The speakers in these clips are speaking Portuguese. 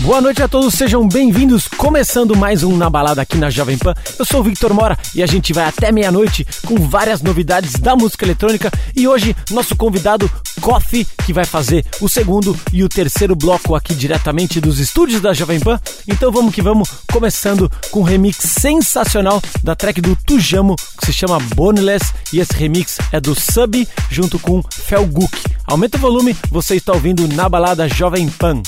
Boa noite a todos, sejam bem-vindos. Começando mais um Na Balada aqui na Jovem Pan. Eu sou o Victor Mora e a gente vai até meia-noite com várias novidades da música eletrônica. E hoje, nosso convidado Coffee, que vai fazer o segundo e o terceiro bloco aqui diretamente dos estúdios da Jovem Pan. Então vamos que vamos, começando com um remix sensacional da track do Tujamo, que se chama Boneless. E esse remix é do Sub junto com Felguk. Aumenta o volume, você está ouvindo Na Balada Jovem Pan.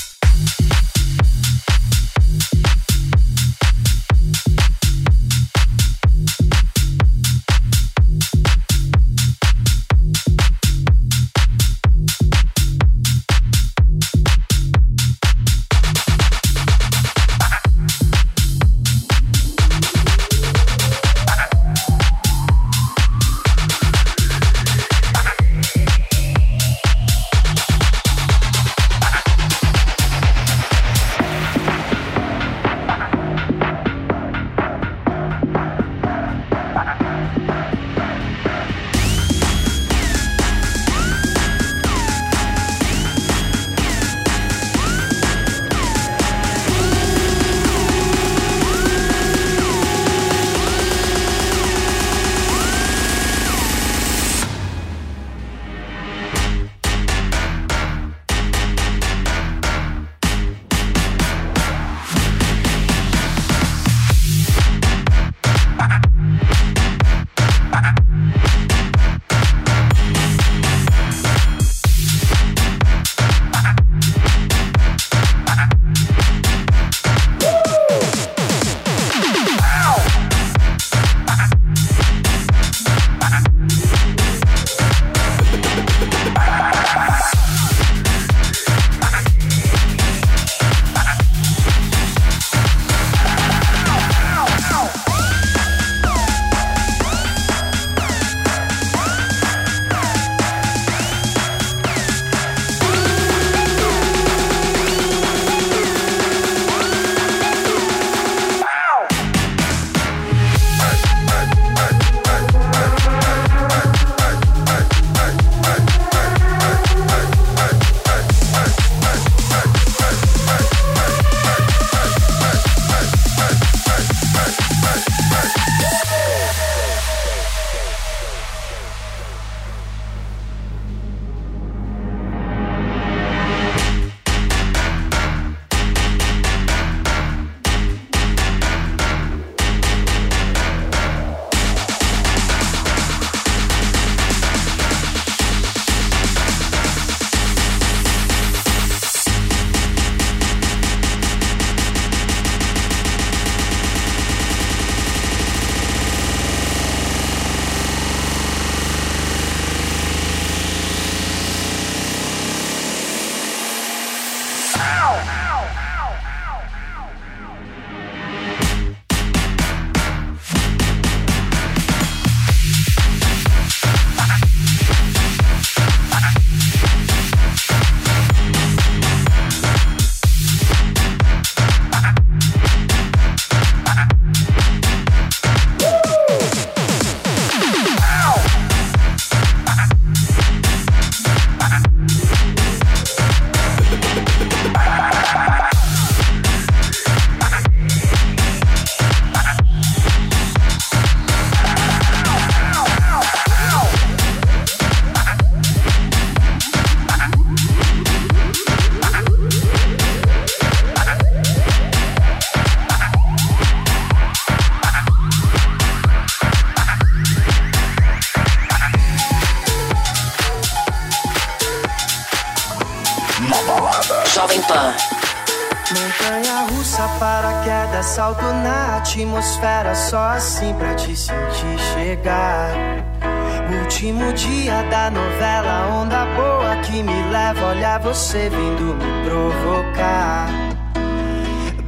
Você vindo me provocar.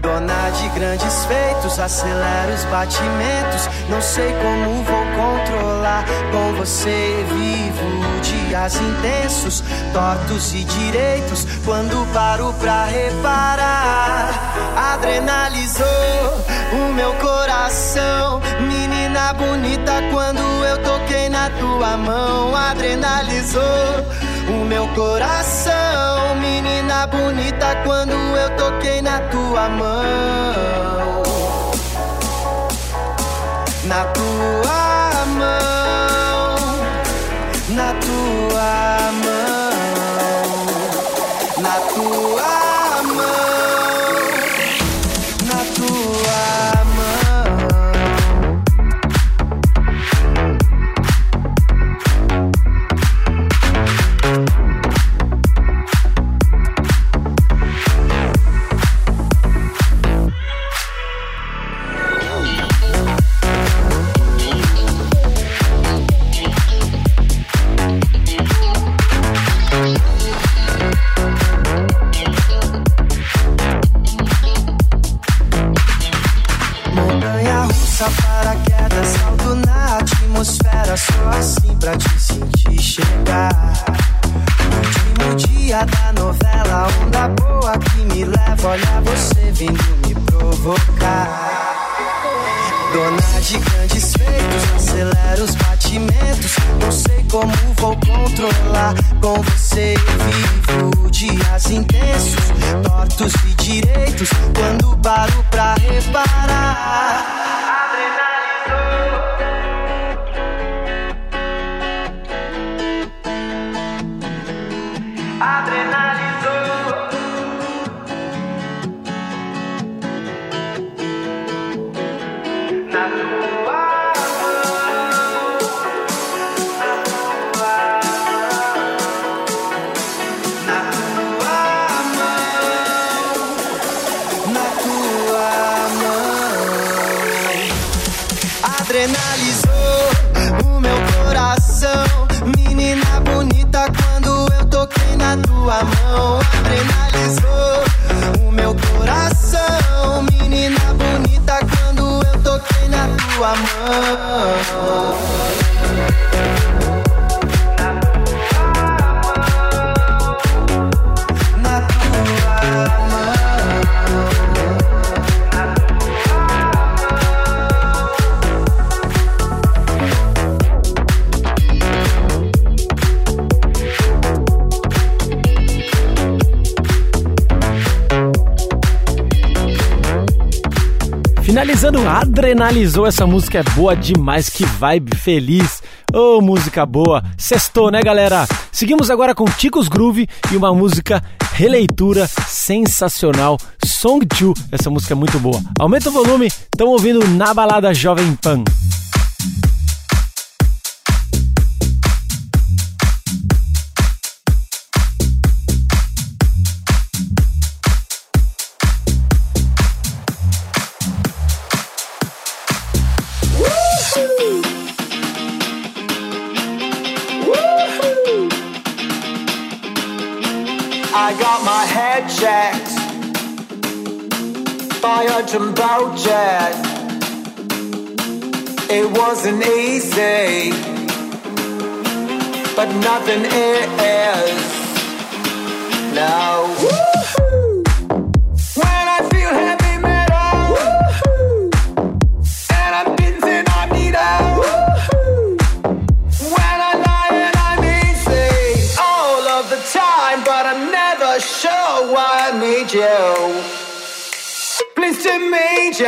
Dona de grandes feitos, acelera os batimentos. Não sei como vou controlar. Com você vivo dias intensos, tortos e direitos. Quando paro pra reparar, adrenalizou o meu coração. Menina bonita, quando eu toquei na tua mão, adrenalizou o meu coração. Menina bonita, quando eu toquei na tua mão. Na tua mão, na tua mão, na tua mão, na Finalizando, adrenalizou essa música é boa demais, que vibe feliz. Ô, oh, música boa. Sextou, né, galera? Seguimos agora com Ticos Groove e uma música releitura sensacional, Song 2. Essa música é muito boa. Aumenta o volume, estão ouvindo na balada Jovem Pan. Got my head checked by a jumbo jet. It wasn't easy, but nothing is. No. When I feel heavy metal, and I'm dancing on needle. When need you. Pleased to meet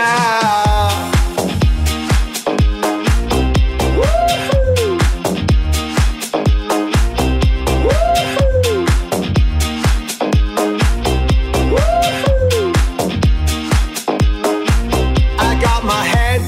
got my head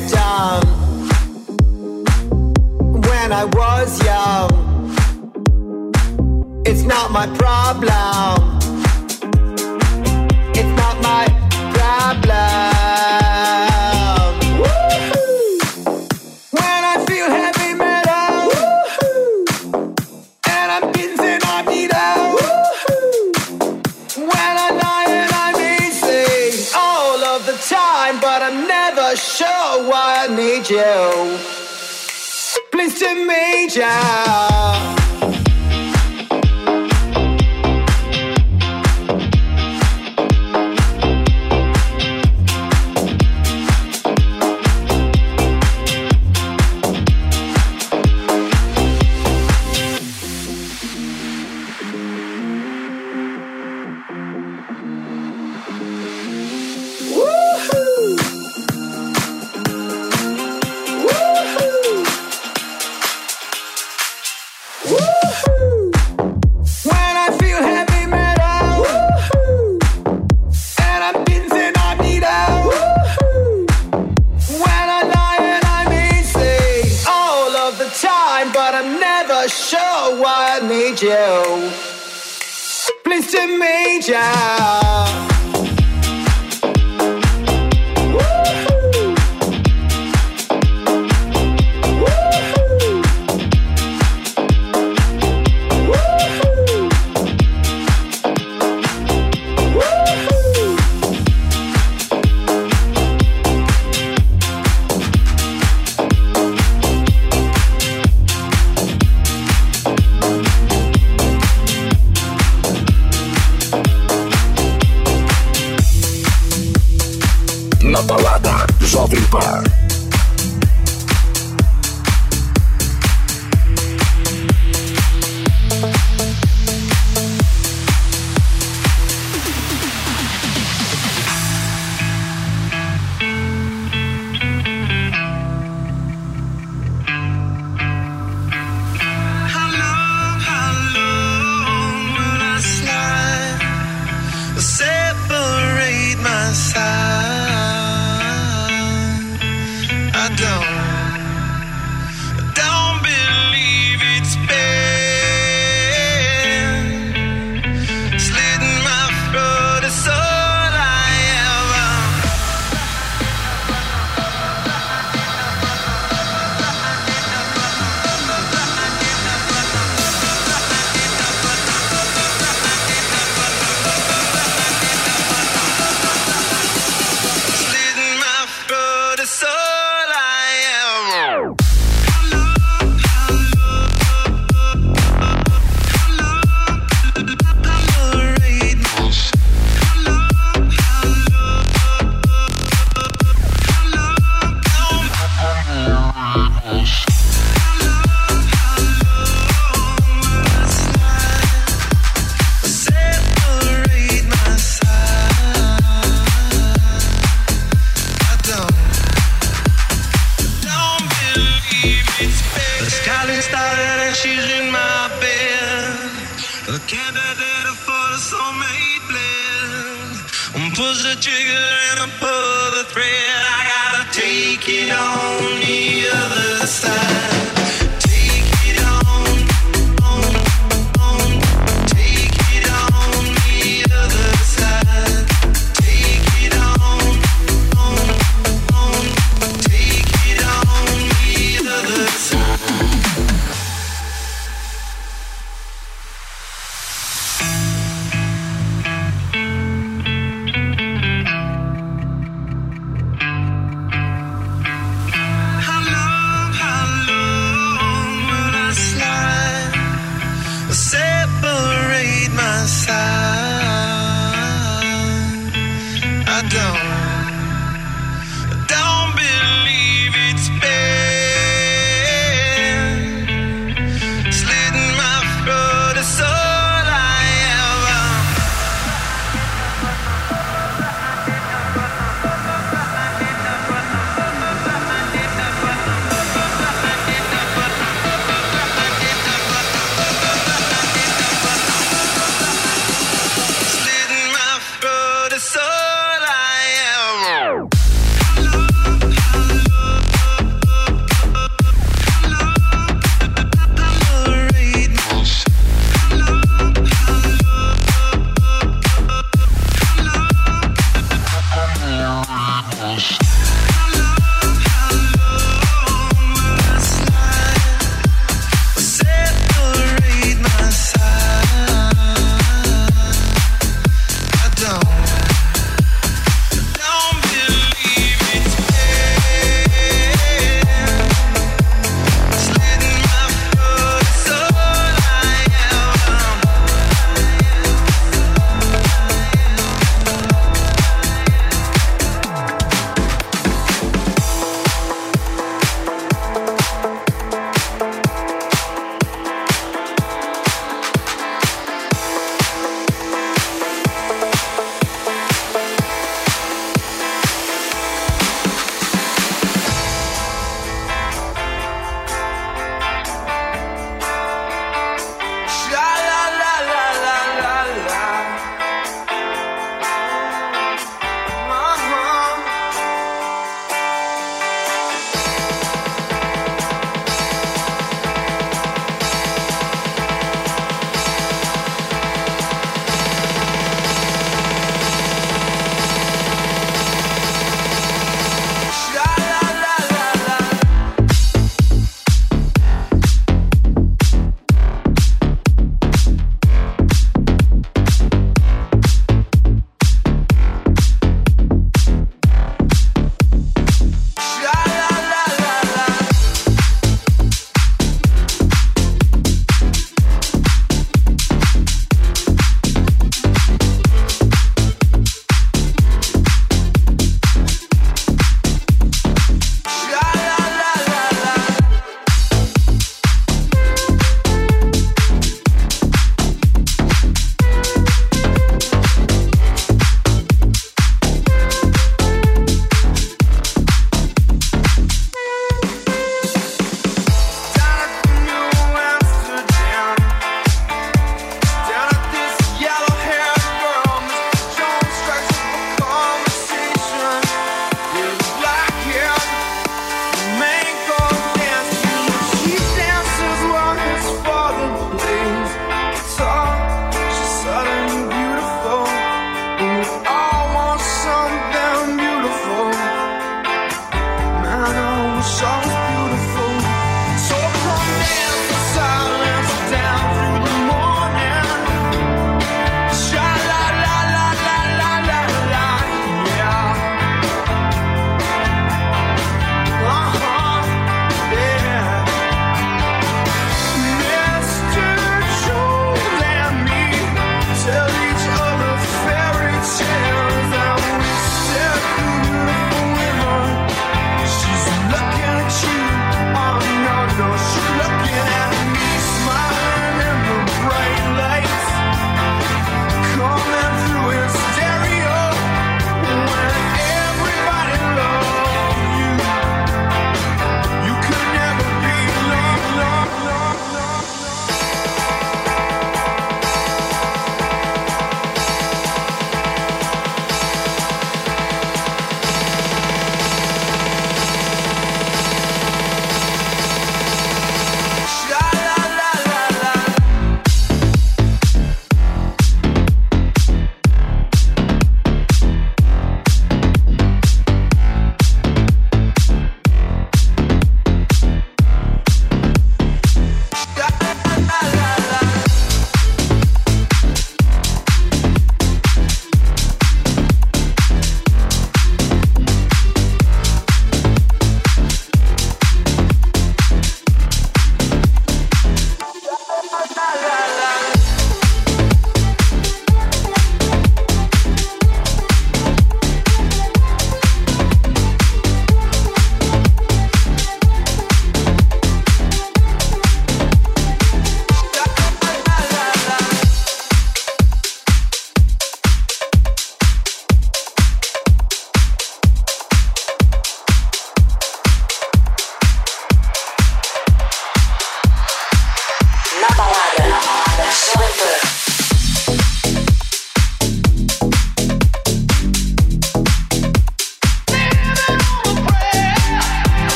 need you. Please to me, yeah. but I'm never sure why I need you. Pleased to meet you.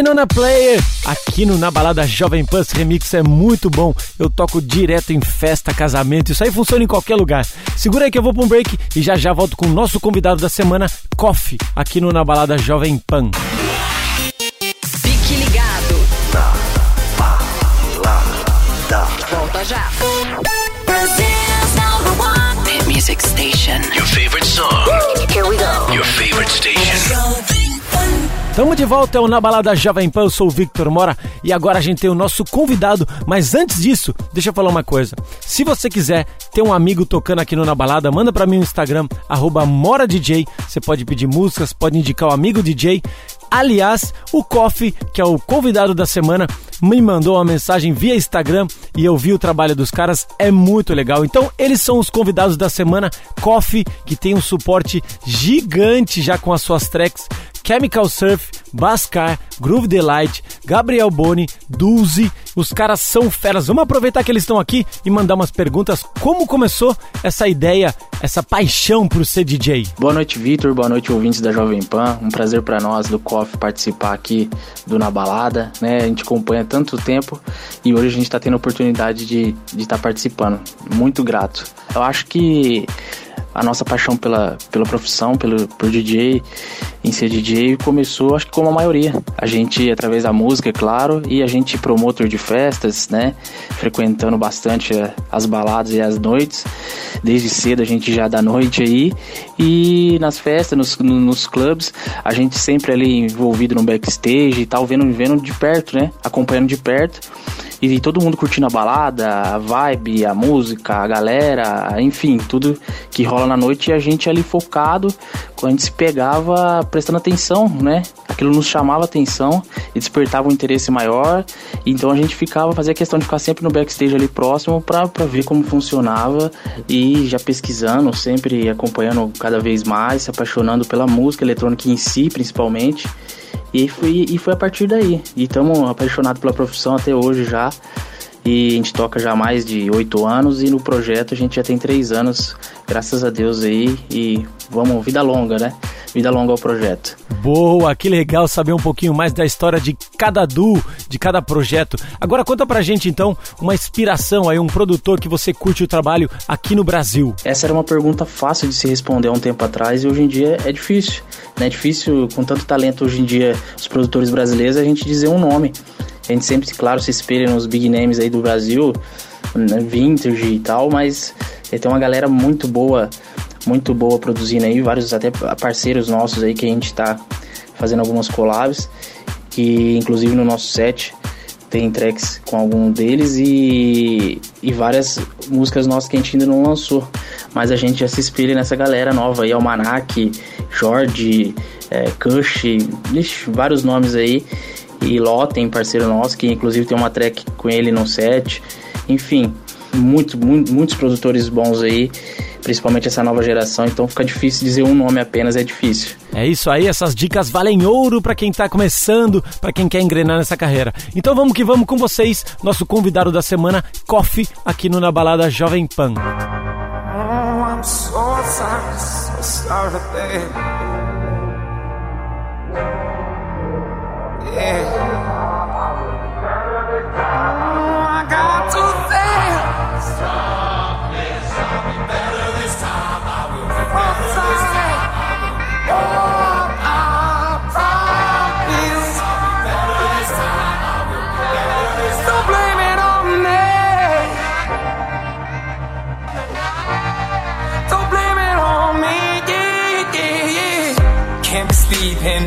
Living on a Player, aqui no Na Balada Jovem Pan, esse remix é muito bom. Eu toco direto em festa, casamento, isso aí funciona em qualquer lugar. Segura aí que eu vou pra um break e já já volto com o nosso convidado da semana, Coffee, aqui no Na Balada Jovem Pan. Fique ligado. Na balada. Volta já. Brazil's number one. The music station. Your favorite song. Here we go. Your favorite station. Tamo de volta, é o Na Balada Jovem Pan, eu sou o Victor Mora e agora a gente tem o nosso convidado, mas antes disso, deixa eu falar uma coisa. Se você quiser ter um amigo tocando aqui no Na Balada, manda pra mim no Instagram, MoraDJ, você pode pedir músicas, pode indicar o amigo DJ. Aliás, o Coffee, que é o convidado da semana, me mandou uma mensagem via Instagram e eu vi o trabalho dos caras, é muito legal. Então, eles são os convidados da semana. Coffee, que tem um suporte gigante já com as suas tracks. Chemical Surf, Bascar, Groove Delight, Gabriel Boni, Dulce, os caras são feras. Vamos aproveitar que eles estão aqui e mandar umas perguntas. Como começou essa ideia, essa paixão por ser DJ? Boa noite, Vitor. Boa noite, ouvintes da Jovem Pan. Um prazer para nós do COF participar aqui do Na Balada. Né? A gente acompanha tanto tempo e hoje a gente está tendo a oportunidade de estar tá participando. Muito grato. Eu acho que a nossa paixão pela, pela profissão, pelo, por DJ, em ser DJ, começou, acho que como a maioria. A gente, através da música, é claro, e a gente promotor de festas, né? Frequentando bastante eh, as baladas e as noites. Desde cedo a gente já da noite aí. E nas festas, nos, nos clubes, a gente sempre ali envolvido no backstage e tal, vendo, vendo de perto, né? Acompanhando de perto e todo mundo curtindo a balada, a vibe, a música, a galera, enfim, tudo que rola na noite e a gente ali focado, a gente se pegava prestando atenção, né? Aquilo nos chamava atenção e despertava um interesse maior, então a gente ficava, fazia questão de ficar sempre no backstage ali próximo para ver como funcionava e já pesquisando, sempre acompanhando cada vez mais, se apaixonando pela música eletrônica em si, principalmente. E foi, e foi a partir daí. E estamos apaixonados pela profissão até hoje já. E a gente toca já há mais de oito anos e no projeto a gente já tem três anos, graças a Deus aí. E vamos, vida longa, né? Vida longa ao projeto. Boa, que legal saber um pouquinho mais da história de cada duo, de cada projeto. Agora conta pra gente então uma inspiração aí, um produtor que você curte o trabalho aqui no Brasil. Essa era uma pergunta fácil de se responder há um tempo atrás e hoje em dia é difícil. Né? É difícil, com tanto talento hoje em dia, os produtores brasileiros, a gente dizer um nome. A gente sempre, claro, se espelha nos big names aí do Brasil? Vintage e tal, mas tem uma galera muito boa muito boa produzindo aí, vários até parceiros nossos aí que a gente tá fazendo algumas collabs, que inclusive no nosso set tem tracks com algum deles e, e várias músicas nossas que a gente ainda não lançou. Mas a gente já se espelha nessa galera nova aí, Almanac, Jorge, é, Kush, vários nomes aí. E Loten, parceiro nosso, que inclusive tem uma track com ele no set. Enfim, muito, muito, muitos produtores bons aí principalmente essa nova geração, então fica difícil dizer um nome apenas, é difícil. É isso aí, essas dicas valem ouro para quem tá começando, para quem quer engrenar nessa carreira. Então vamos que vamos com vocês, nosso convidado da semana, Coffee, aqui no Na Balada Jovem Pan. Oh, I'm so sorry, so sorry, babe. Yeah.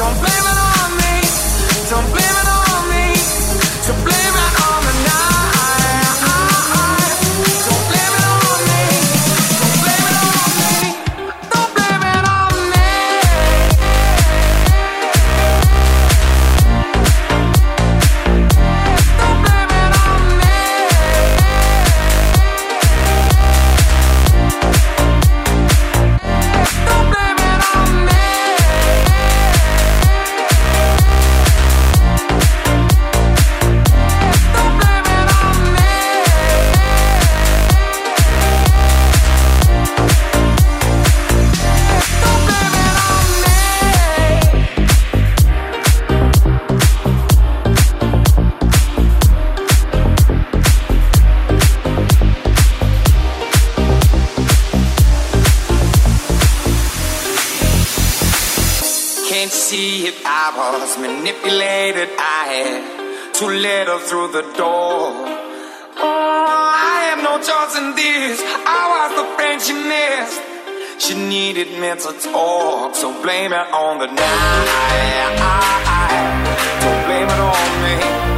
Don't blame it on me. Don't blame it on me. through the door. Oh, I have no choice in this. I was the friend she missed. She needed me to talk, so blame it on the night. Don't blame it on me.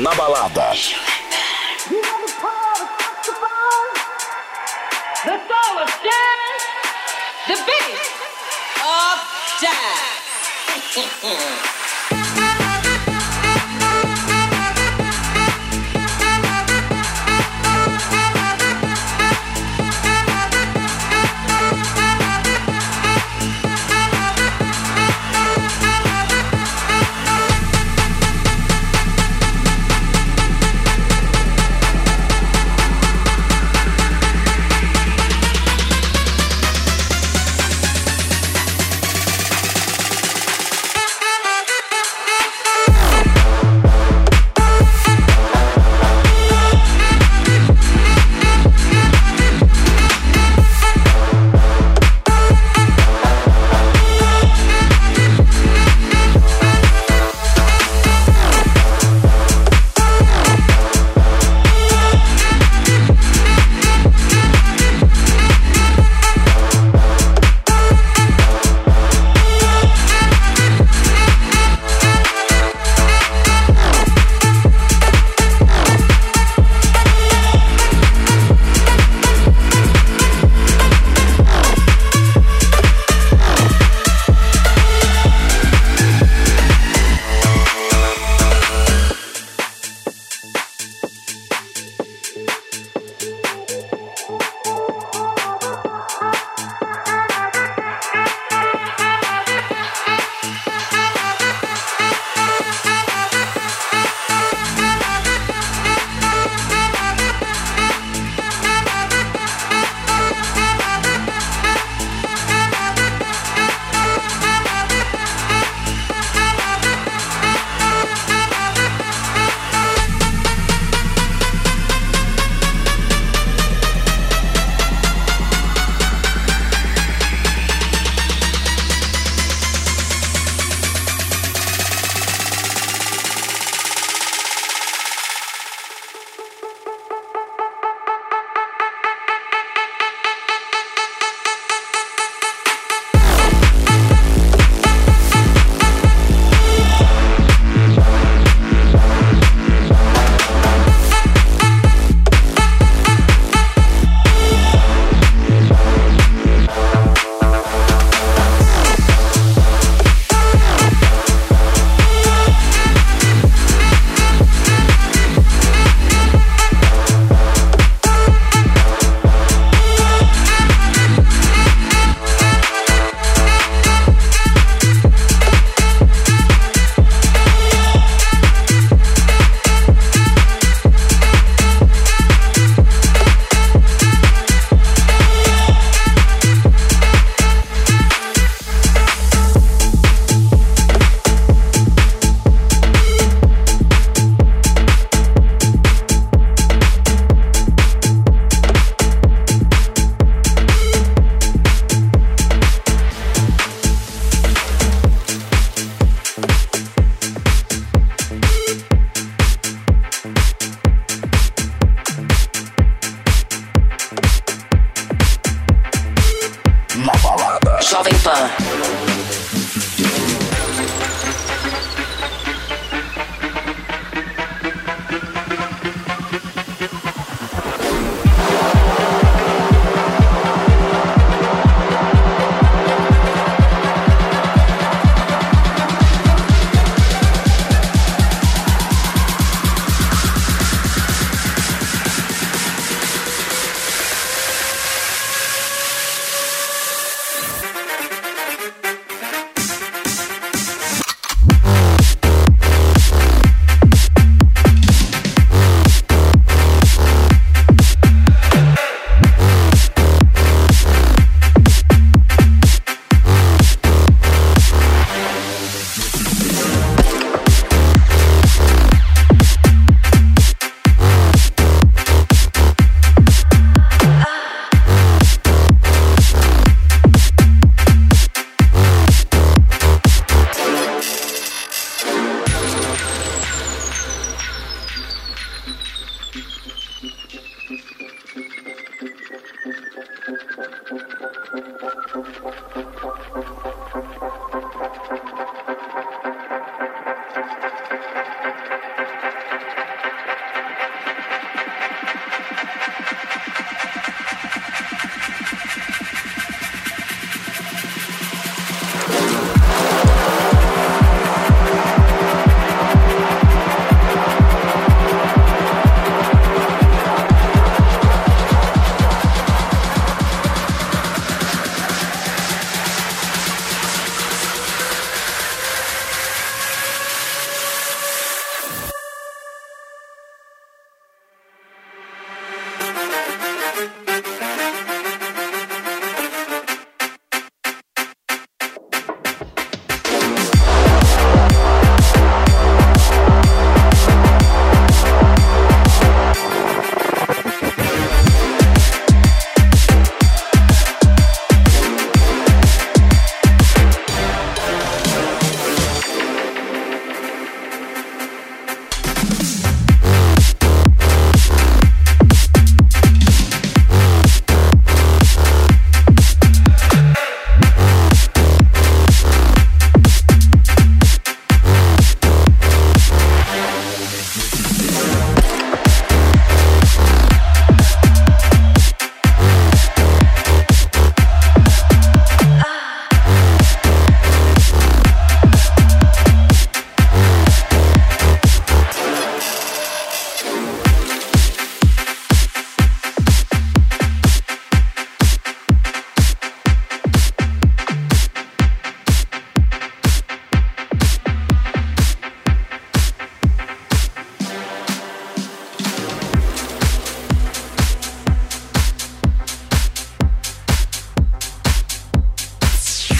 Na Balada.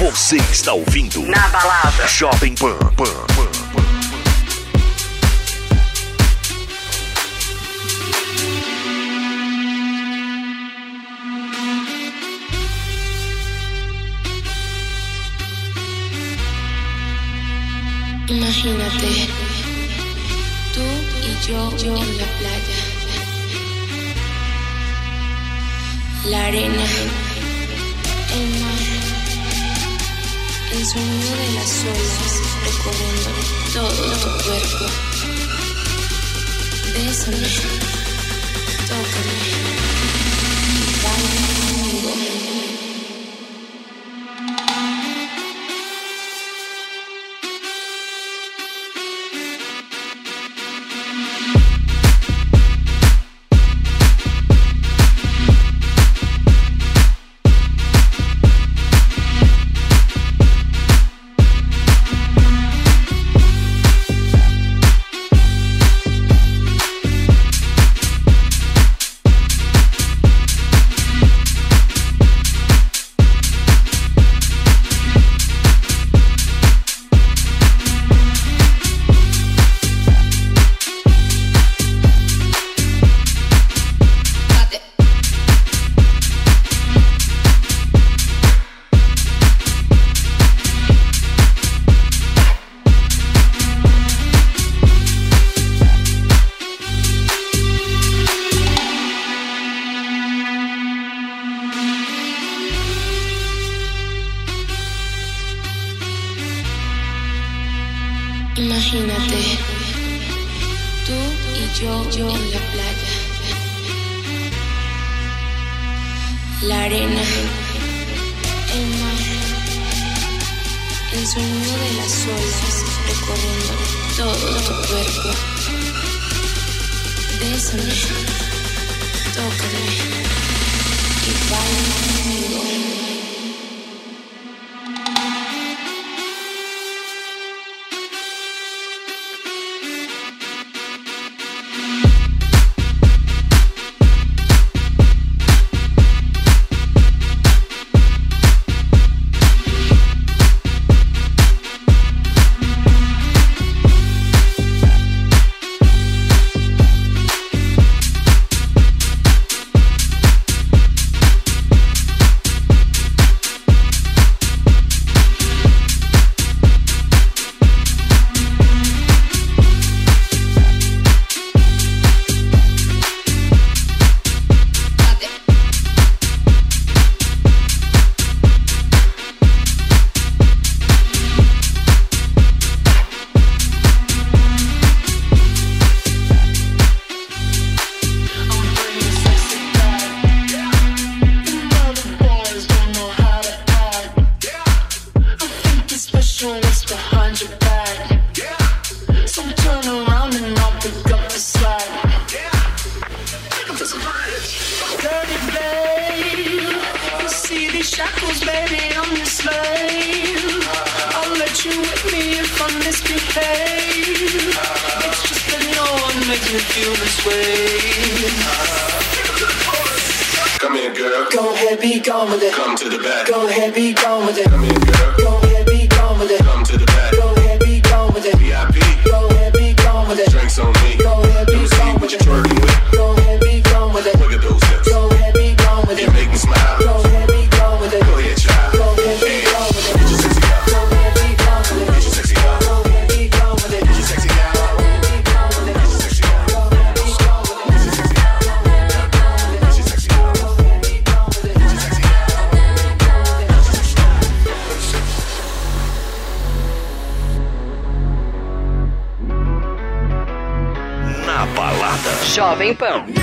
Você está ouvindo. Na balada. Jovem Pan. Pan, Pan, Pan. Christmas. making me feel this way. Come here, girl. Go ahead, be gone with it. Come to the back. Go ahead, be gone with it. Come here, girl. Go ahead, be gone with it. Come to the back. Go ahead, be gone with it. VIP. Go ahead, be gone with it. Drinks on me. Go ahead, be gone with it. Pipão.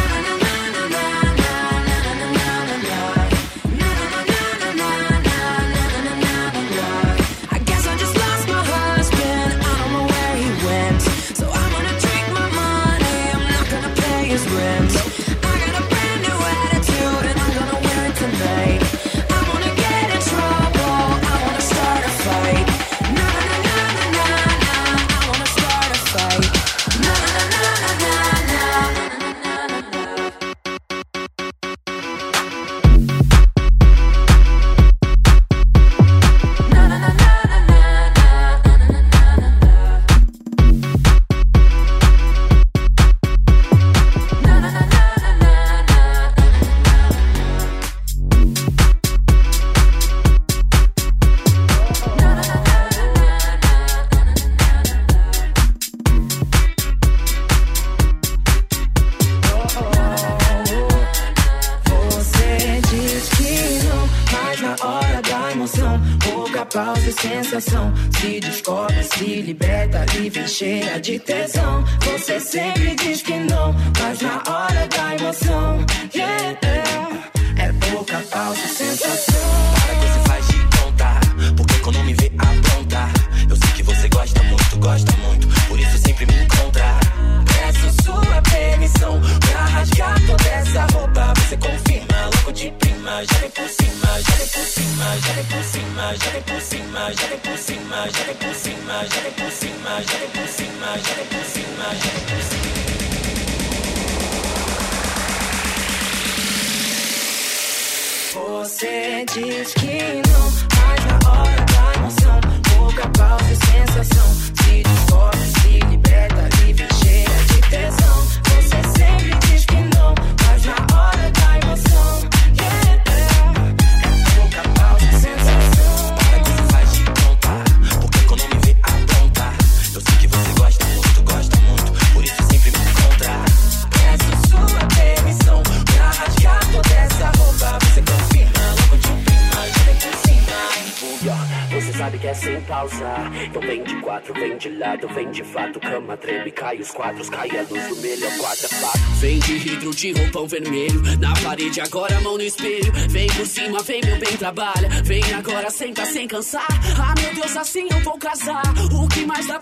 vermelho na parede, agora mão no espelho. Vem por cima, vem meu bem, trabalha. Vem agora, senta sem cansar. Ah, meu Deus, assim eu vou casar. O que mais dá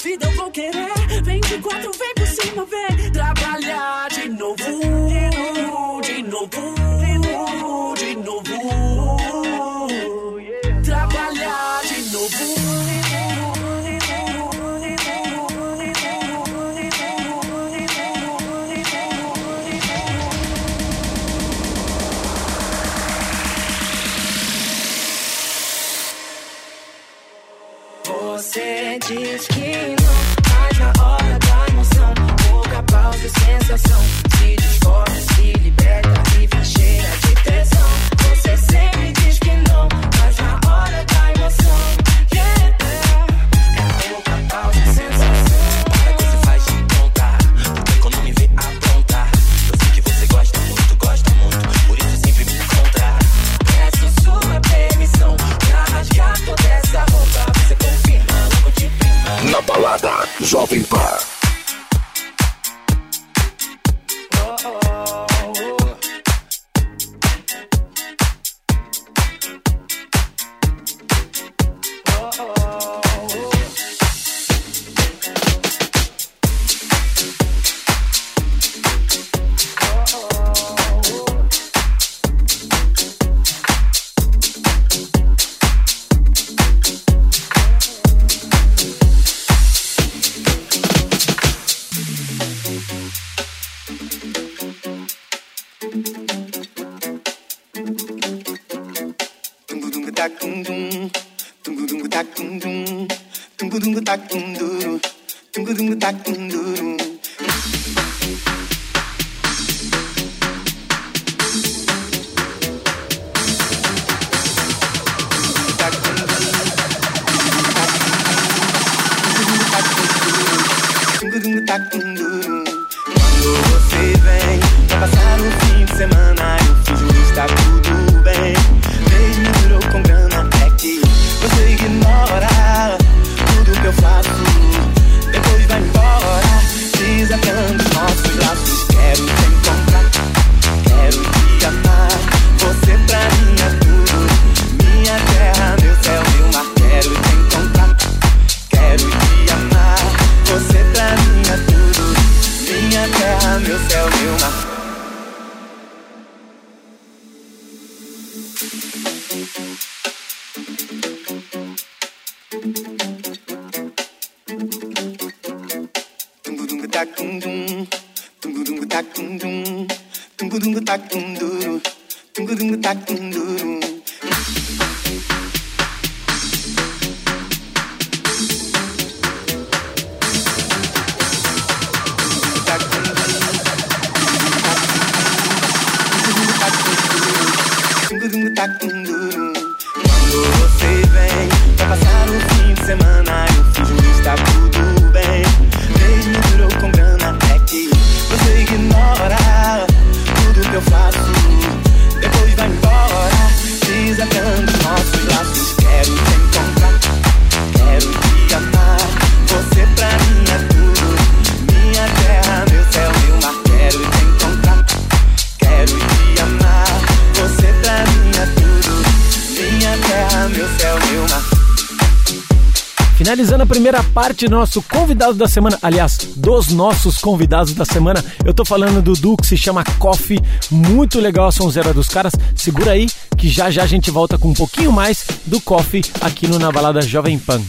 Finalizando a primeira parte do nosso convidado da semana, aliás, dos nossos convidados da semana, eu tô falando do Du que se chama Coffee, muito legal a sonzeira dos caras. Segura aí que já já a gente volta com um pouquinho mais do Coffee aqui no Na Balada Jovem Pan.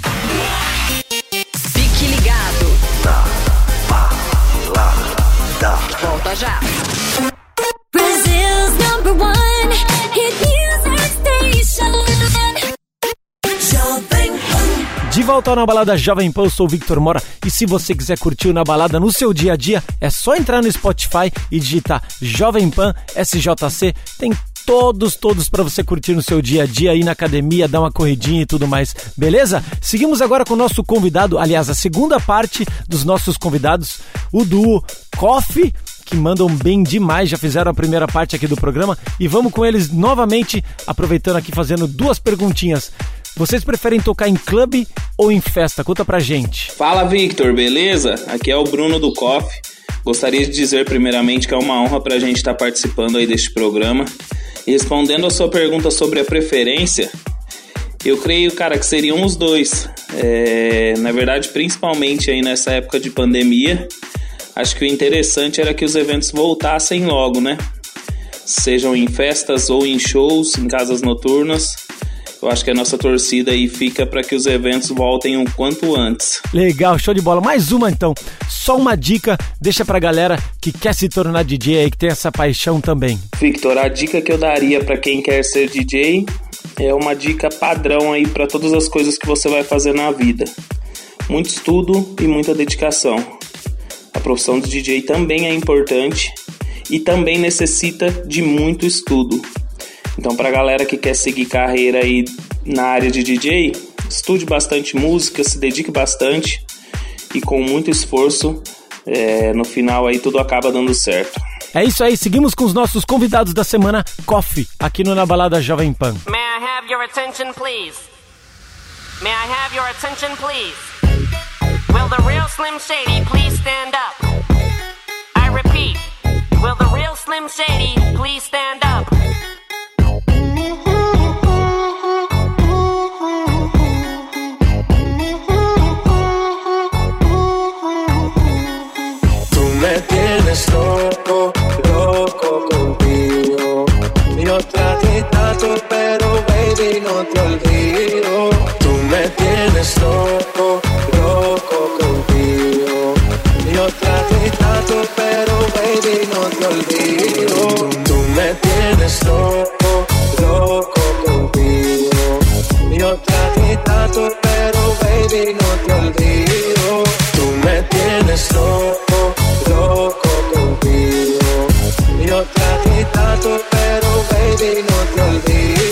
Fique ligado. Volta já. De volta Na Balada Jovem Pan, eu sou o Victor Mora e se você quiser curtir Na Balada no seu dia a dia, é só entrar no Spotify e digitar Jovem Pan SJC. Tem todos, todos para você curtir no seu dia a dia, ir na academia, dar uma corridinha e tudo mais, beleza? Seguimos agora com o nosso convidado, aliás, a segunda parte dos nossos convidados, o duo Coffee que mandam bem demais, já fizeram a primeira parte aqui do programa e vamos com eles novamente, aproveitando aqui fazendo duas perguntinhas. Vocês preferem tocar em clube ou em festa? Conta pra gente. Fala Victor, beleza? Aqui é o Bruno do COF. Gostaria de dizer primeiramente que é uma honra pra gente estar participando aí deste programa. E respondendo a sua pergunta sobre a preferência, eu creio, cara, que seriam os dois. É, na verdade, principalmente aí nessa época de pandemia, acho que o interessante era que os eventos voltassem logo, né? Sejam em festas ou em shows, em casas noturnas. Eu acho que a nossa torcida aí fica para que os eventos voltem o quanto antes. Legal, show de bola. Mais uma então. Só uma dica, deixa pra galera que quer se tornar DJ aí, que tem essa paixão também. Victor, a dica que eu daria para quem quer ser DJ é uma dica padrão aí para todas as coisas que você vai fazer na vida. Muito estudo e muita dedicação. A profissão de DJ também é importante e também necessita de muito estudo. Então, para galera que quer seguir carreira aí na área de DJ, estude bastante música, se dedique bastante e com muito esforço, é, no final aí tudo acaba dando certo. É isso aí, seguimos com os nossos convidados da semana, Coffee, aqui no Na Balada Jovem Pan. May I have your attention, please? May I have your attention, please? Will the real Slim Shady please stand up? I repeat, will the real Slim Shady please stand up? Tienes loco, loco contigo. Yo traté tanto, pero baby no te olvido. Tú me tienes loco, loco contigo. Yo traté tanto, pero baby no te olvido. Tú me tienes loco, loco contigo. Yo traté tanto, pero baby no te olvido.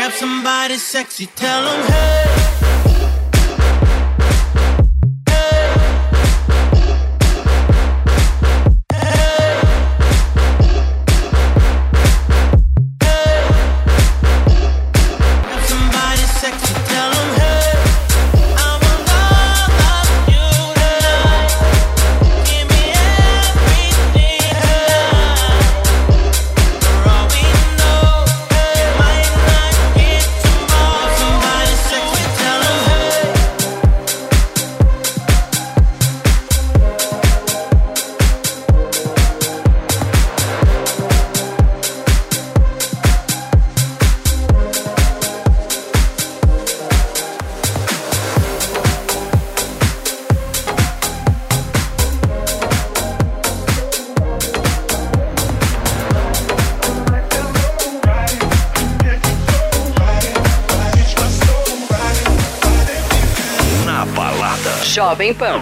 Grab somebody sexy, tell them hey. Balada. Jovem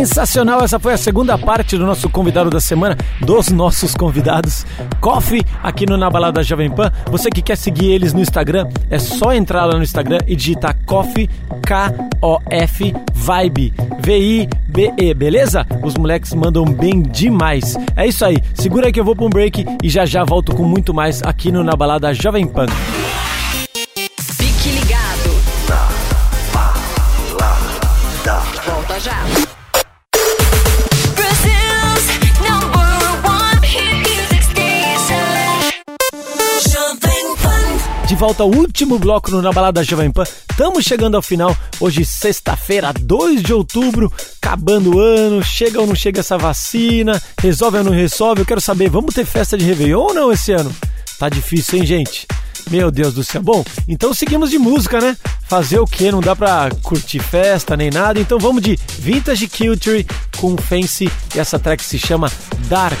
Sensacional, essa foi a segunda parte do nosso convidado da semana, dos nossos convidados, Coffee, aqui no Na Balada Jovem Pan. Você que quer seguir eles no Instagram, é só entrar lá no Instagram e digitar Coffee, K-O-F, Vibe, V-I-B-E, beleza? Os moleques mandam bem demais. É isso aí, segura aí que eu vou pra um break e já já volto com muito mais aqui no Na Balada Jovem Pan. Volta ao último bloco Na Balada Jovem Pan. Estamos chegando ao final. Hoje, sexta-feira, 2 de outubro, acabando o ano. Chega ou não chega essa vacina? Resolve ou não resolve? Eu quero saber, vamos ter festa de Réveillon ou não esse ano? Tá difícil, hein, gente? Meu Deus do céu. Bom, então seguimos de música, né? Fazer o que? Não dá pra curtir festa nem nada. Então vamos de Vintage Culture com Fancy. E essa track se chama Dark.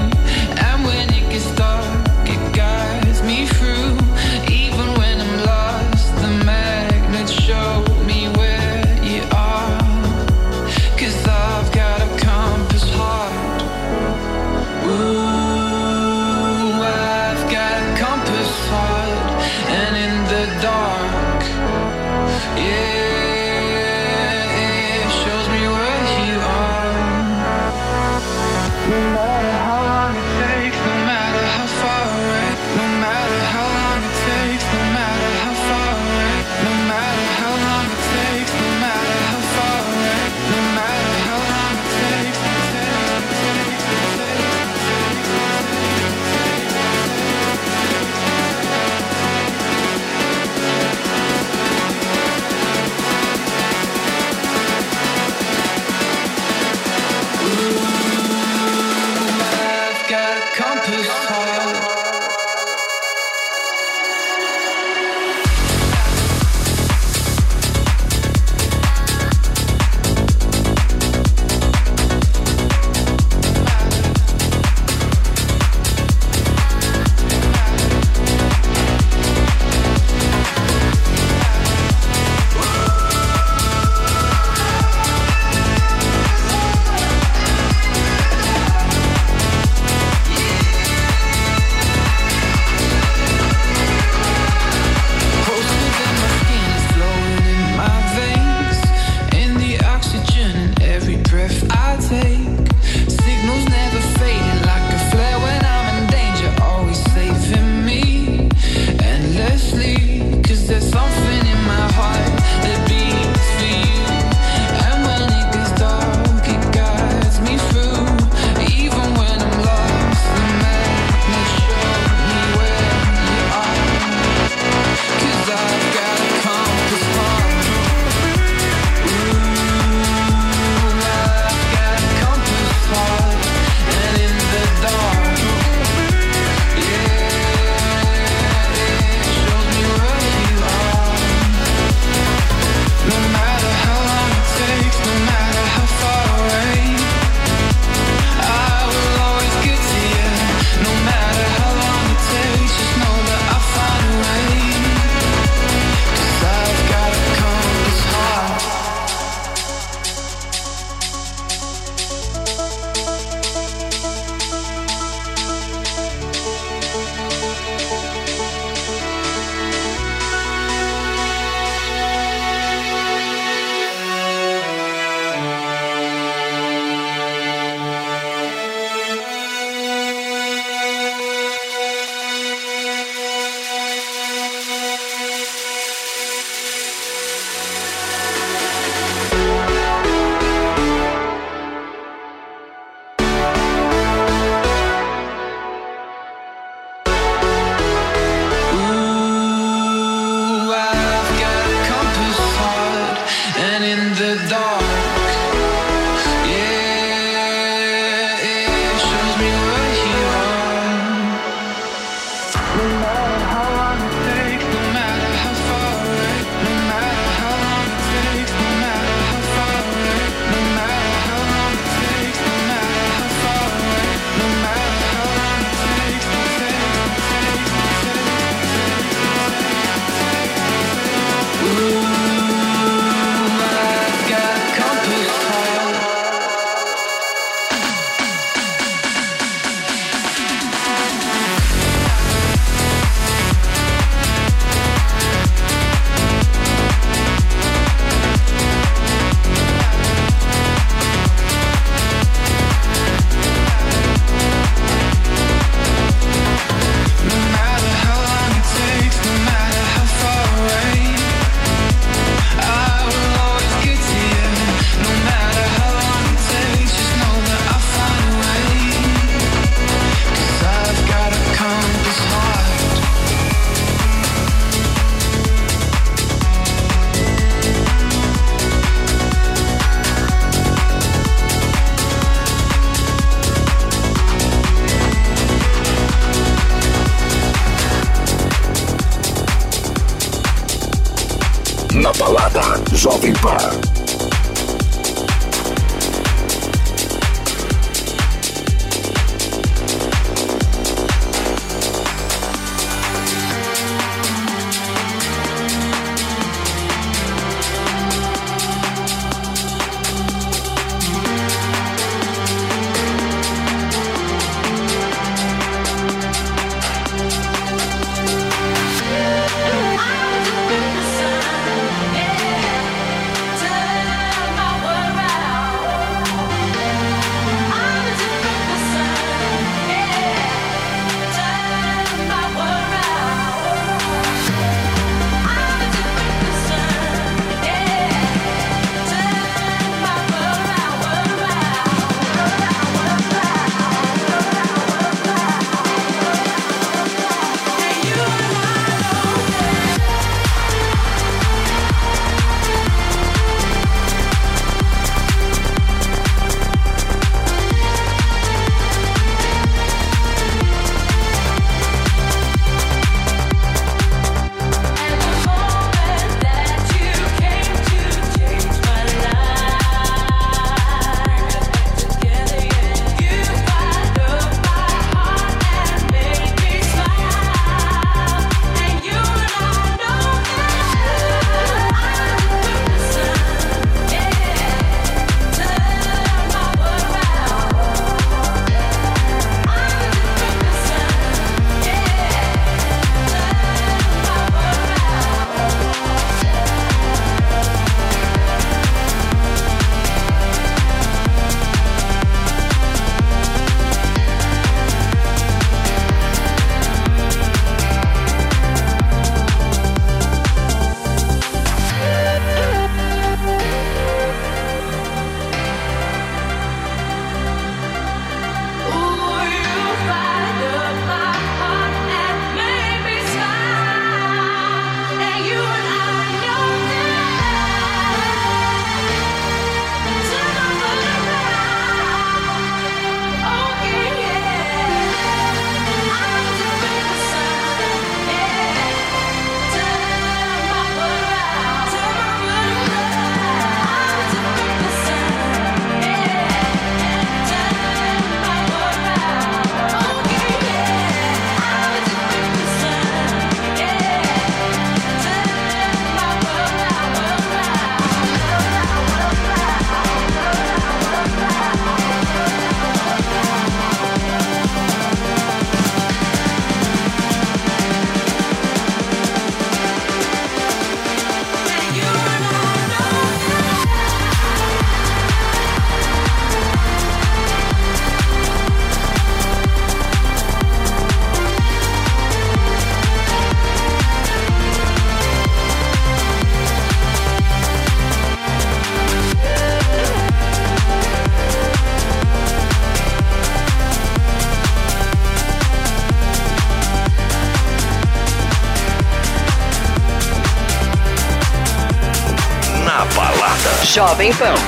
Balada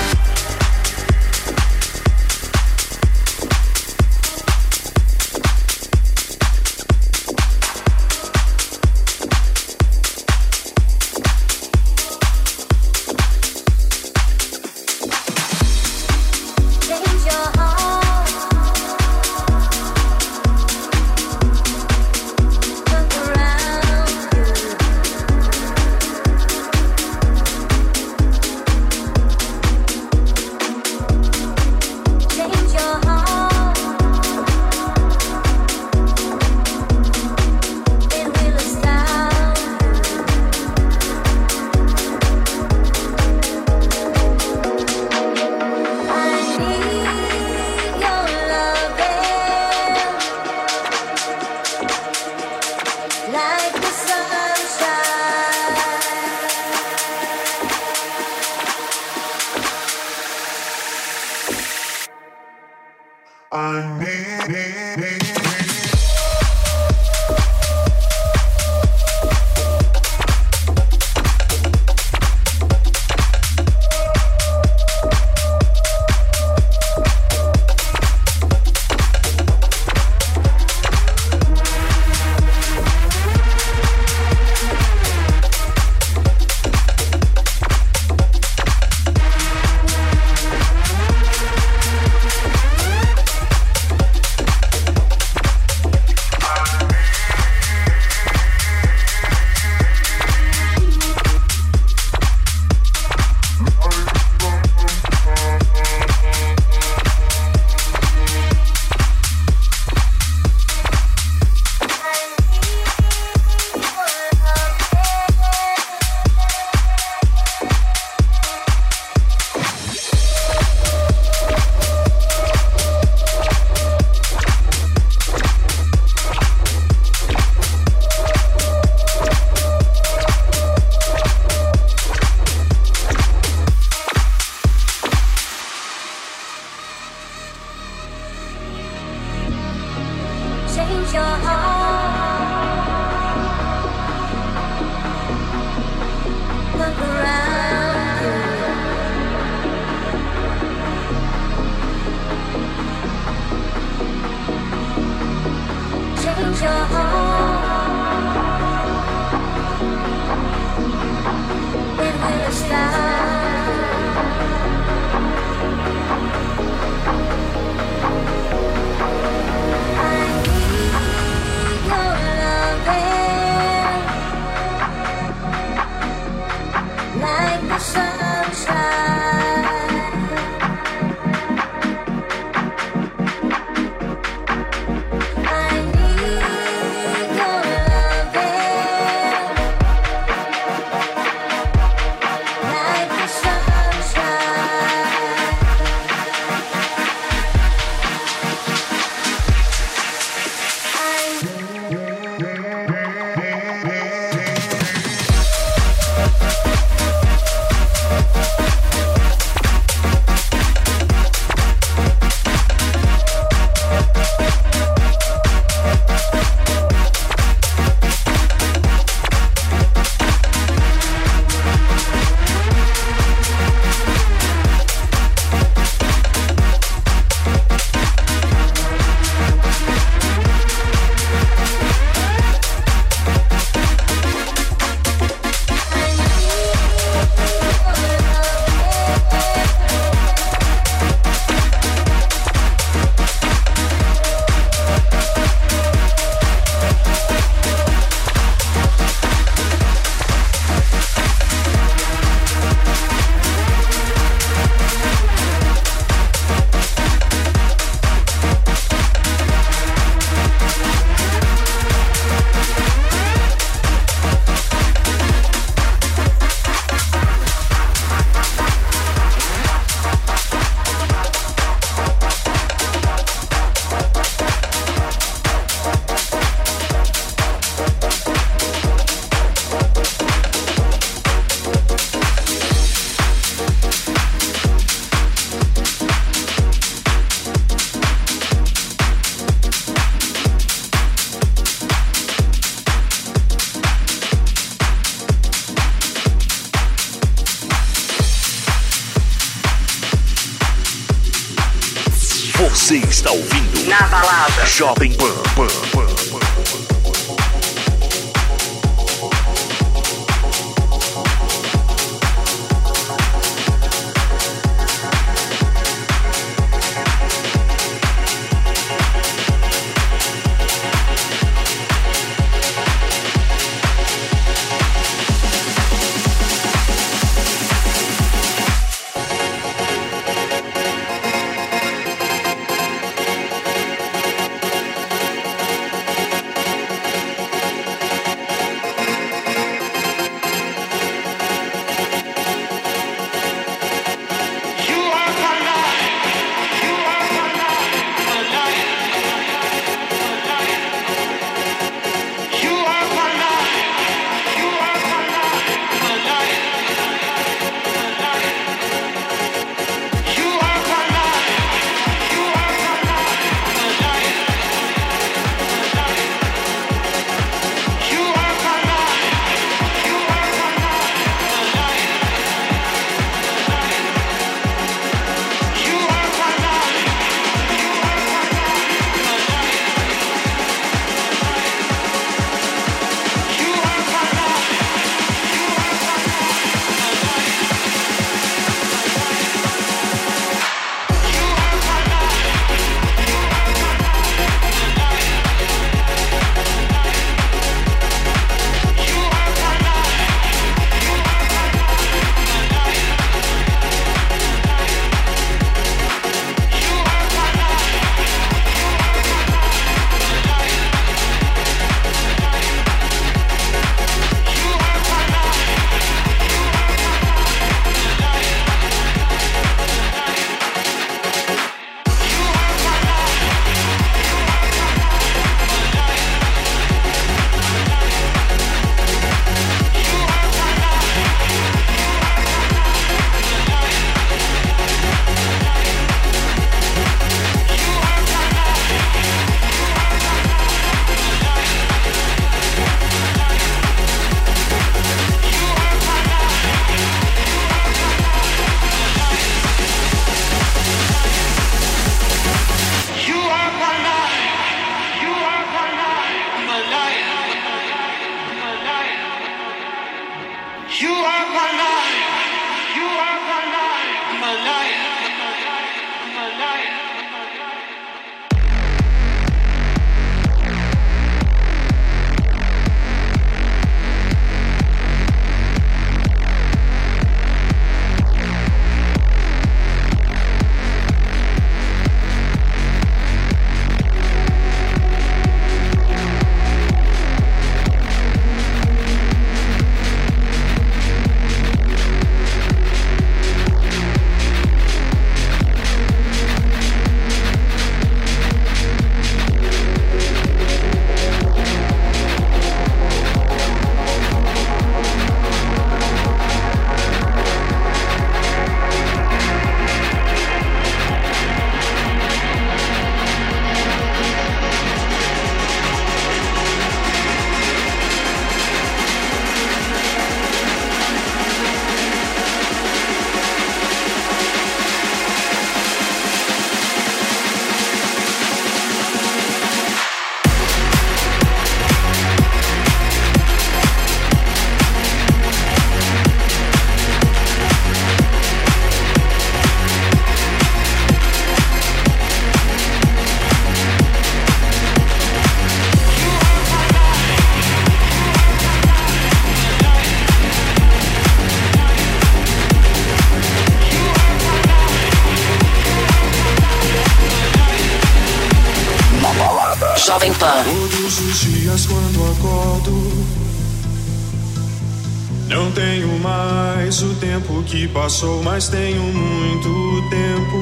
passou, mas tenho muito tempo.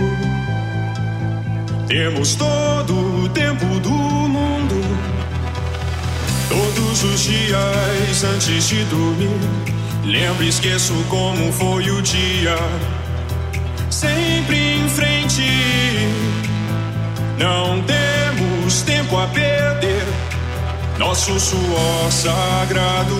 Temos todo o tempo do mundo. Todos os dias antes de dormir, lembro e esqueço como foi o dia. Sempre em frente, não temos tempo a perder. Nosso suor sagrado.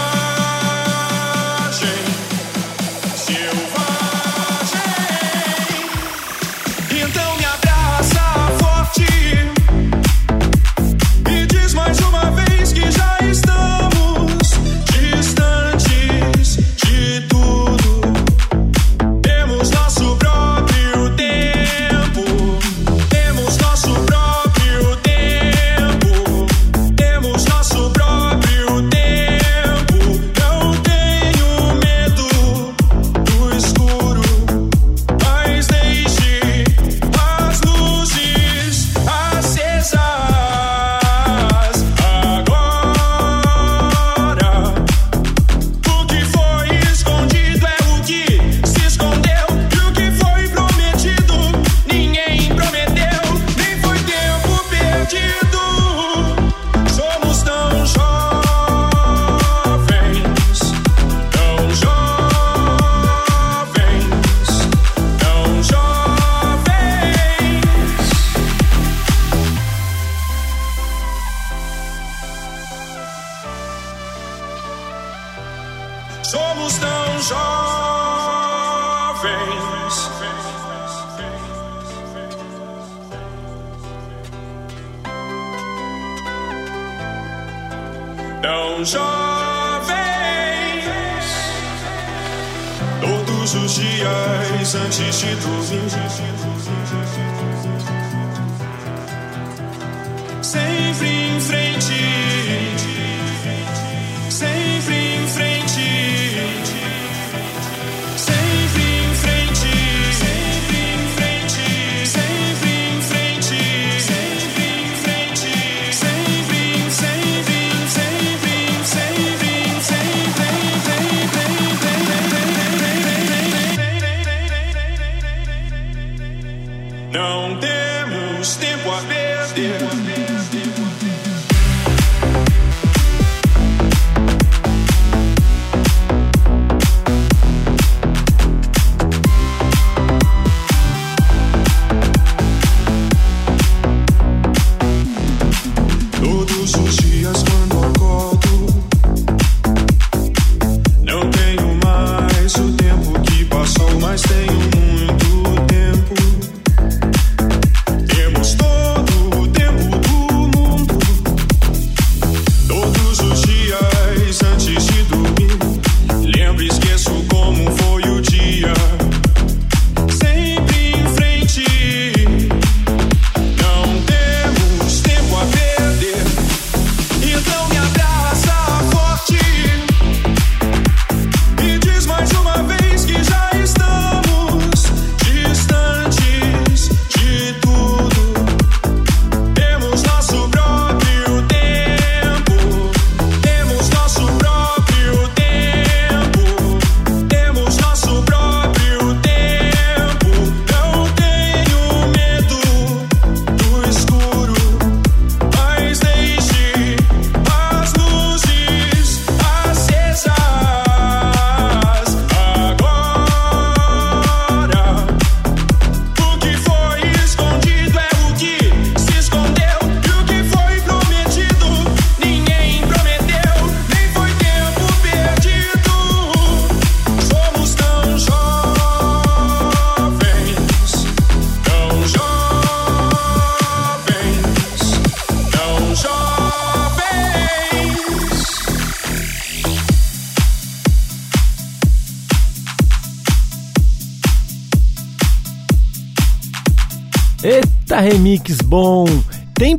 三界悉陀，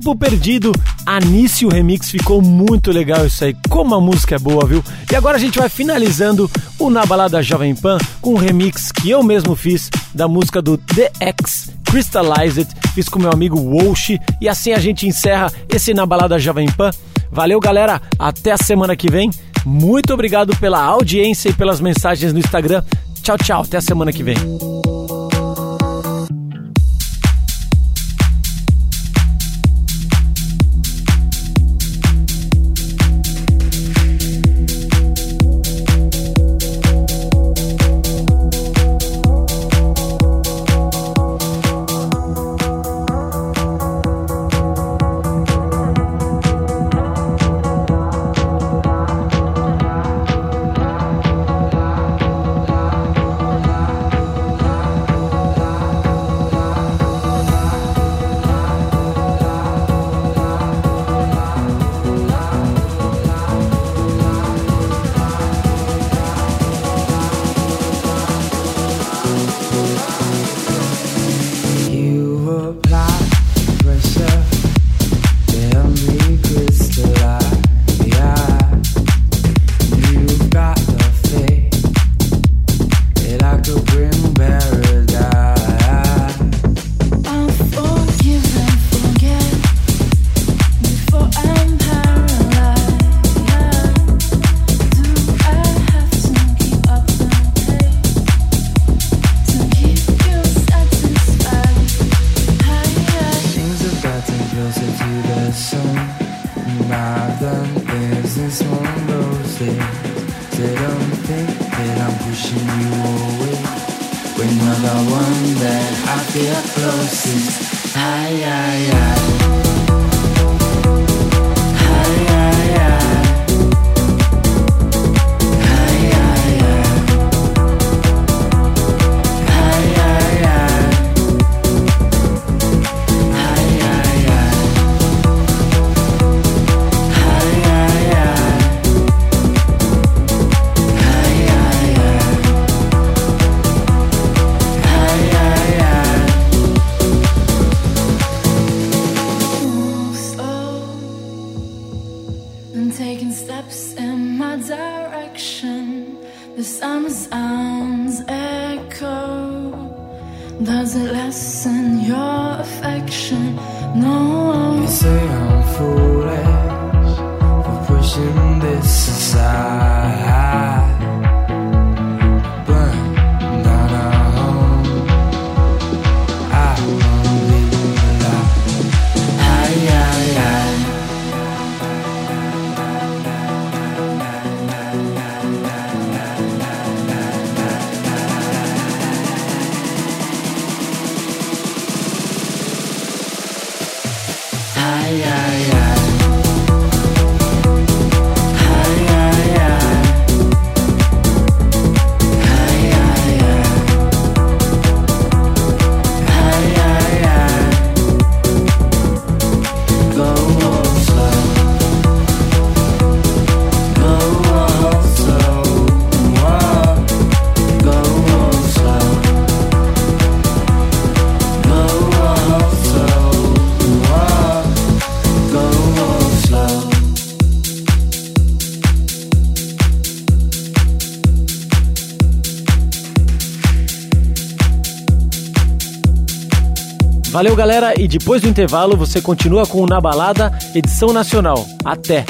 Tempo Perdido, Anício Remix, ficou muito legal isso aí, como a música é boa, viu? E agora a gente vai finalizando o Na Balada Jovem Pan com um remix que eu mesmo fiz da música do The X Crystallized, fiz com meu amigo Walsh e assim a gente encerra esse Na Balada Jovem Pan. Valeu galera, até a semana que vem, muito obrigado pela audiência e pelas mensagens no Instagram. Tchau, tchau, até a semana que vem. Valeu, galera, e depois do intervalo você continua com o Na Balada, edição nacional. Até!